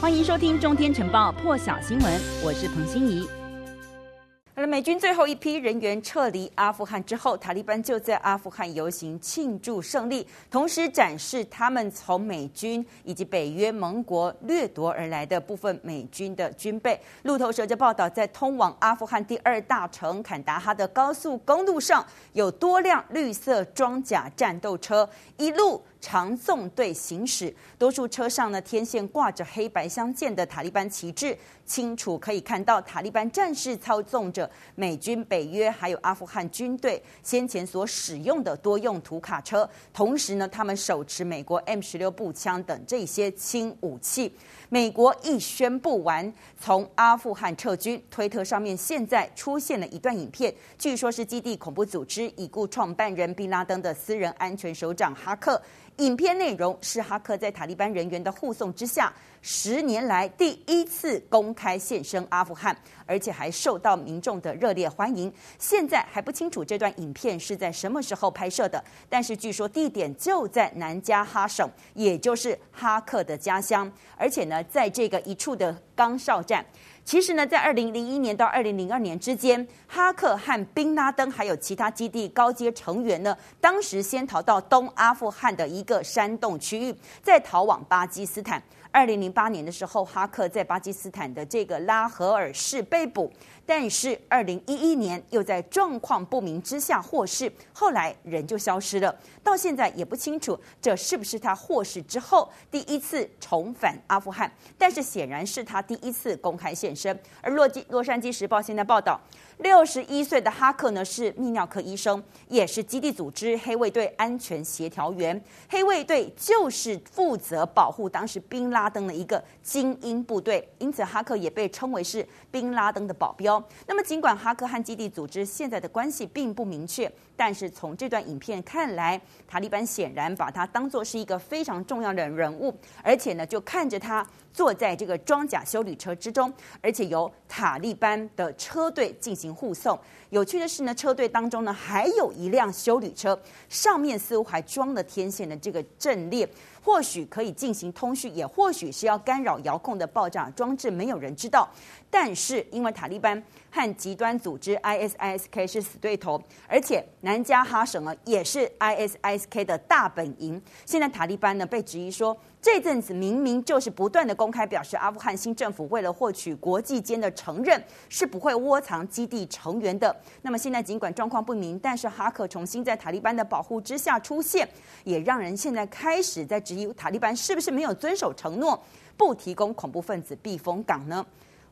欢迎收听《中天晨报》破晓新闻，我是彭欣怡。而美军最后一批人员撤离阿富汗之后，塔利班就在阿富汗游行庆祝胜利，同时展示他们从美军以及北约盟国掠夺而来的部分美军的军备。路透社就报道，在通往阿富汗第二大城坎达哈的高速公路上，有多辆绿色装甲战斗车一路长纵队行驶，多数车上呢天线挂着黑白相间的塔利班旗帜，清楚可以看到塔利班战士操纵着美军、北约还有阿富汗军队先前所使用的多用途卡车，同时呢，他们手持美国 M 十六步枪等这些轻武器。美国一宣布完从阿富汗撤军，推特上面现在出现了一段影片，据说是基地恐怖组织已故创办人宾拉登的私人安全首长哈克。影片内容是哈克在塔利班人员的护送之下，十年来第一次公开现身阿富汗，而且还受到民众的热烈欢迎。现在还不清楚这段影片是在什么时候拍摄的，但是据说地点就在南加哈省，也就是哈克的家乡，而且呢，在这个一处的岗哨站。其实呢，在二零零一年到二零零二年之间，哈克和宾拉登还有其他基地高阶成员呢，当时先逃到东阿富汗的一个山洞区域，再逃往巴基斯坦。二零零八年的时候，哈克在巴基斯坦的这个拉合尔市被捕，但是二零一一年又在状况不明之下获释，后来人就消失了，到现在也不清楚这是不是他获释之后第一次重返阿富汗，但是显然是他第一次公开现身。而洛基洛杉矶时报现在报道。六十一岁的哈克呢，是泌尿科医生，也是基地组织黑卫队安全协调员。黑卫队就是负责保护当时宾拉登的一个精英部队，因此哈克也被称为是宾拉登的保镖。那么，尽管哈克和基地组织现在的关系并不明确，但是从这段影片看来，塔利班显然把他当作是一个非常重要的人物，而且呢，就看着他。坐在这个装甲修理车之中，而且由塔利班的车队进行护送。有趣的是呢，车队当中呢还有一辆修理车，上面似乎还装了天线的这个阵列，或许可以进行通讯，也或许是要干扰遥控的爆炸装置，没有人知道。但是因为塔利班和极端组织 ISISK 是死对头，而且南加哈省呢也是 ISISK 的大本营，现在塔利班呢被质疑说。这阵子明明就是不断的公开表示，阿富汗新政府为了获取国际间的承认，是不会窝藏基地成员的。那么现在尽管状况不明，但是哈克重新在塔利班的保护之下出现，也让人现在开始在质疑塔利班是不是没有遵守承诺，不提供恐怖分子避风港呢？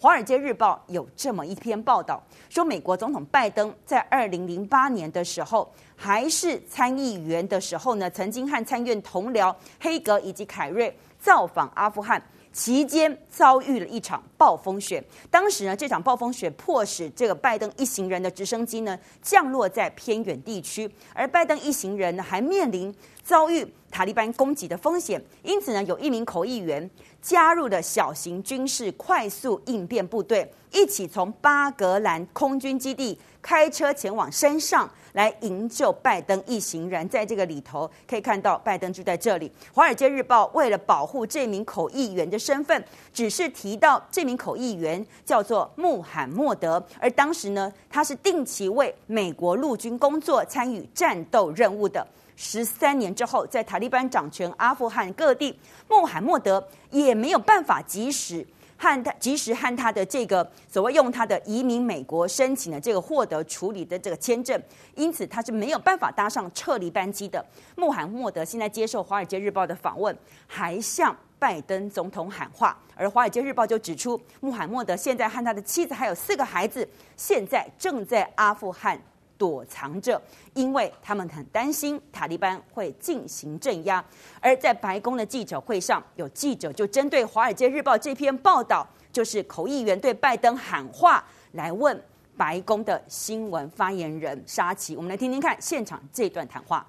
《华尔街日报》有这么一篇报道，说美国总统拜登在二零零八年的时候，还是参议员的时候呢，曾经和参院同僚黑格以及凯瑞造访阿富汗，其间遭遇了一场暴风雪。当时呢，这场暴风雪迫使这个拜登一行人的直升机呢降落在偏远地区，而拜登一行人呢还面临遭遇塔利班攻击的风险，因此呢，有一名口译员。加入了小型军事快速应变部队，一起从巴格兰空军基地开车前往山上来营救拜登一行人。在这个里头可以看到，拜登就在这里。《华尔街日报》为了保护这名口译员的身份，只是提到这名口译员叫做穆罕默德，而当时呢，他是定期为美国陆军工作，参与战斗任务的。十三年之后，在塔利班掌权阿富汗各地，穆罕默德也没有办法及时和他及时和他的这个所谓用他的移民美国申请的这个获得处理的这个签证，因此他是没有办法搭上撤离班机的。穆罕默德现在接受《华尔街日报》的访问，还向拜登总统喊话，而《华尔街日报》就指出，穆罕默德现在和他的妻子还有四个孩子，现在正在阿富汗。躲藏着，因为他们很担心塔利班会进行镇压。而在白宫的记者会上，有记者就针对《华尔街日报》这篇报道，就是口译员对拜登喊话，来问白宫的新闻发言人沙奇。我们来听听看现场这段谈话。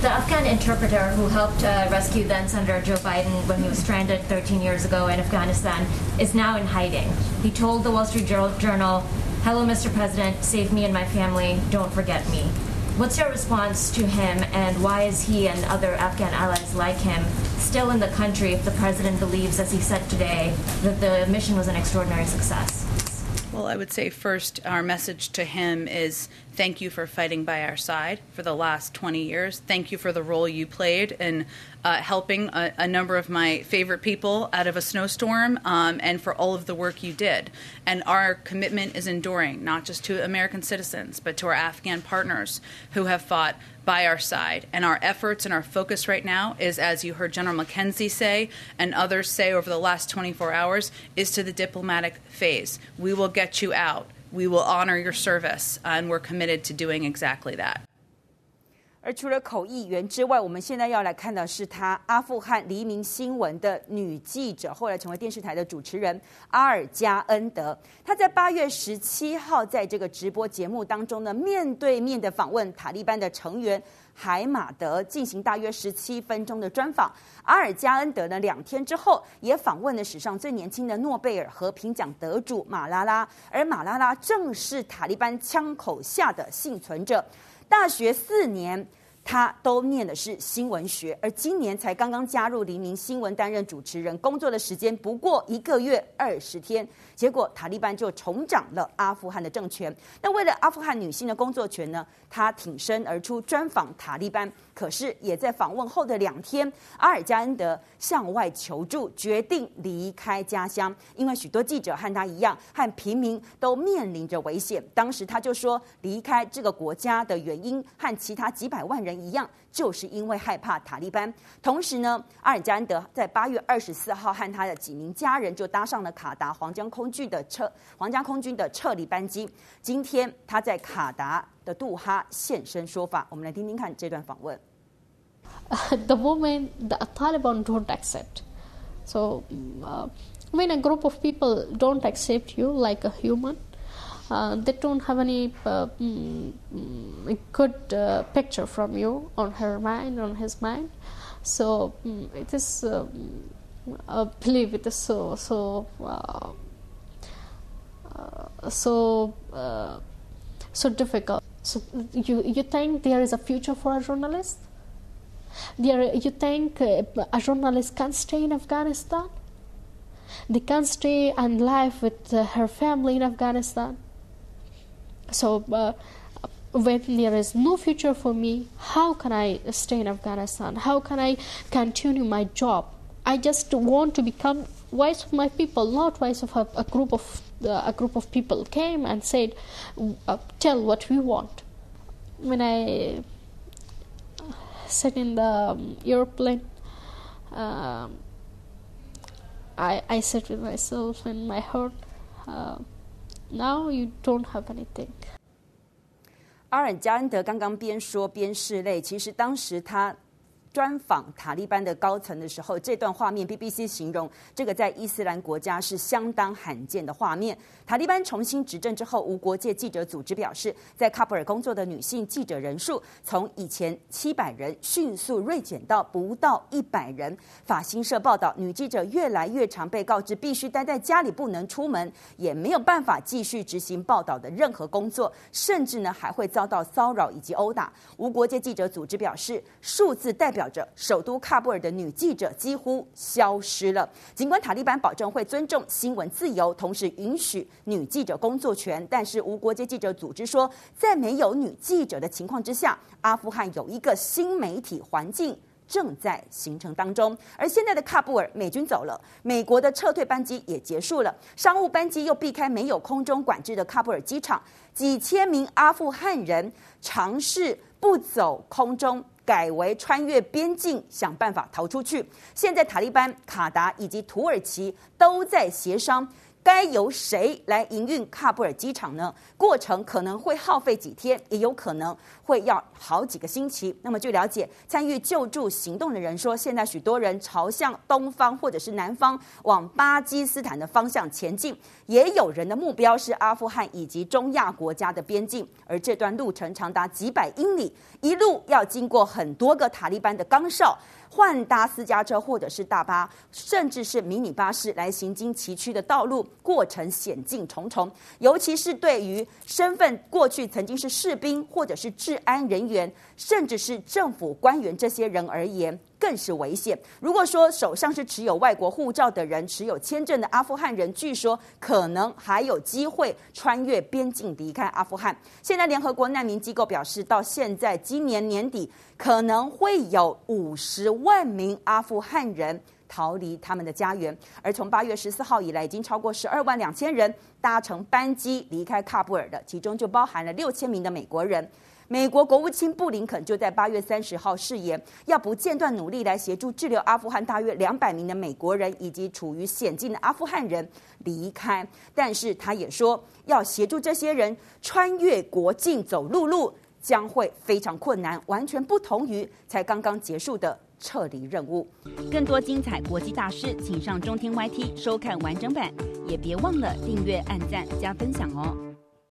The Afghan interpreter who helped uh, rescue then Senator Joe Biden when he was stranded 13 years ago in Afghanistan is now in hiding. He told the Wall Street Journal. Hello, Mr. President. Save me and my family. Don't forget me. What's your response to him, and why is he and other Afghan allies like him still in the country if the president believes, as he said today, that the mission was an extraordinary success? Well, I would say first, our message to him is thank you for fighting by our side for the last 20 years. Thank you for the role you played in uh, helping a, a, number of my favorite people out of a snowstorm um, and for all of the work you did. And our commitment is enduring, not just to American citizens, but to our Afghan partners who have fought by our side. And our efforts and our focus right now is, as you heard General McKenzie say and others say over the last 24 hours, is to the diplomatic phase. We will get you out. We will honor your service, and we're committed to doing exactly that. 而除了口译员之外，我们现在要来看的是他阿富汗黎明新闻的女记者，后来成为电视台的主持人阿尔加恩德。他在八月十七号在这个直播节目当中呢，面对面的访问塔利班的成员海马德，进行大约十七分钟的专访。阿尔加恩德呢，两天之后也访问了史上最年轻的诺贝尔和平奖得主马拉拉，而马拉拉正是塔利班枪口下的幸存者。大学四年，他都念的是新闻学，而今年才刚刚加入黎明新闻担任主持人，工作的时间不过一个月二十天。结果塔利班就重掌了阿富汗的政权。那为了阿富汗女性的工作权呢，他挺身而出专访塔利班。可是也在访问后的两天，阿尔加恩德向外求助，决定离开家乡，因为许多记者和他一样，和平民都面临着危险。当时他就说，离开这个国家的原因和其他几百万人一样。就是因为害怕塔利班。同时呢，阿尔加恩德在八月二十四号和他的几名家人就搭上了卡达皇家空军的撤，皇家空军的撤离班机。今天他在卡达的杜哈现身说法，我们来听听看这段访问。The moment the Taliban don't accept, so when a group of people don't accept you like a human. uh, they don't have any uh, mm, good uh, picture from you on her mind, on his mind. So mm, it is, um, I believe it is so so uh, uh, so uh, so difficult. So you you think there is a future for a journalist? There, you think a journalist can stay in Afghanistan? They can stay and live with her family in Afghanistan so, uh, when there is no future for me, how can I stay in Afghanistan? How can I continue my job? I just want to become voice of my people, not voice of a, a group of uh, a group of people came and said, uh, "Tell what we want." When I sat in the um, airplane, um, I I said with myself in my heart. Uh, Now you don't have anything. 阿尔加恩德刚刚边说边拭泪，其实当时他。 专访塔利班的高层的时候，这段画面 BBC 形容这个在伊斯兰国家是相当罕见的画面。塔利班重新执政之后，无国界记者组织表示，在喀布尔工作的女性记者人数从以前七百人迅速锐减到不到一百人。法新社报道，女记者越来越常被告知必须待在家里，不能出门，也没有办法继续执行报道的任何工作，甚至呢还会遭到骚扰以及殴打。无国界记者组织表示，数字代表。表着首都喀布尔的女记者几乎消失了。尽管塔利班保证会尊重新闻自由，同时允许女记者工作权，但是无国界记者组织说，在没有女记者的情况之下，阿富汗有一个新媒体环境正在形成当中。而现在的喀布尔，美军走了，美国的撤退班机也结束了，商务班机又避开没有空中管制的喀布尔机场，几千名阿富汗人尝试不走空中。改为穿越边境，想办法逃出去。现在塔利班、卡达以及土耳其都在协商。该由谁来营运喀布尔机场呢？过程可能会耗费几天，也有可能会要好几个星期。那么据了解，参与救助行动的人说，现在许多人朝向东方或者是南方，往巴基斯坦的方向前进。也有人的目标是阿富汗以及中亚国家的边境，而这段路程长达几百英里，一路要经过很多个塔利班的岗哨。换搭私家车或者是大巴，甚至是迷你巴士来行经崎岖的道路，过程险境重重。尤其是对于身份过去曾经是士兵或者是治安人员，甚至是政府官员这些人而言，更是危险。如果说手上是持有外国护照的人，持有签证的阿富汗人，据说可能还有机会穿越边境离开阿富汗。现在联合国难民机构表示，到现在今年年底可能会有五十万名阿富汗人。逃离他们的家园，而从八月十四号以来，已经超过十二万两千人搭乘班机离开喀布尔的，其中就包含了六千名的美国人。美国国务卿布林肯就在八月三十号誓言，要不间断努力来协助滞留阿富汗大约两百名的美国人以及处于险境的阿富汗人离开。但是他也说，要协助这些人穿越国境走陆路将会非常困难，完全不同于才刚刚结束的。撤离任务，更多精彩国际大事，请上中天 YT 收看完整版，也别忘了订阅、按赞、加分享哦。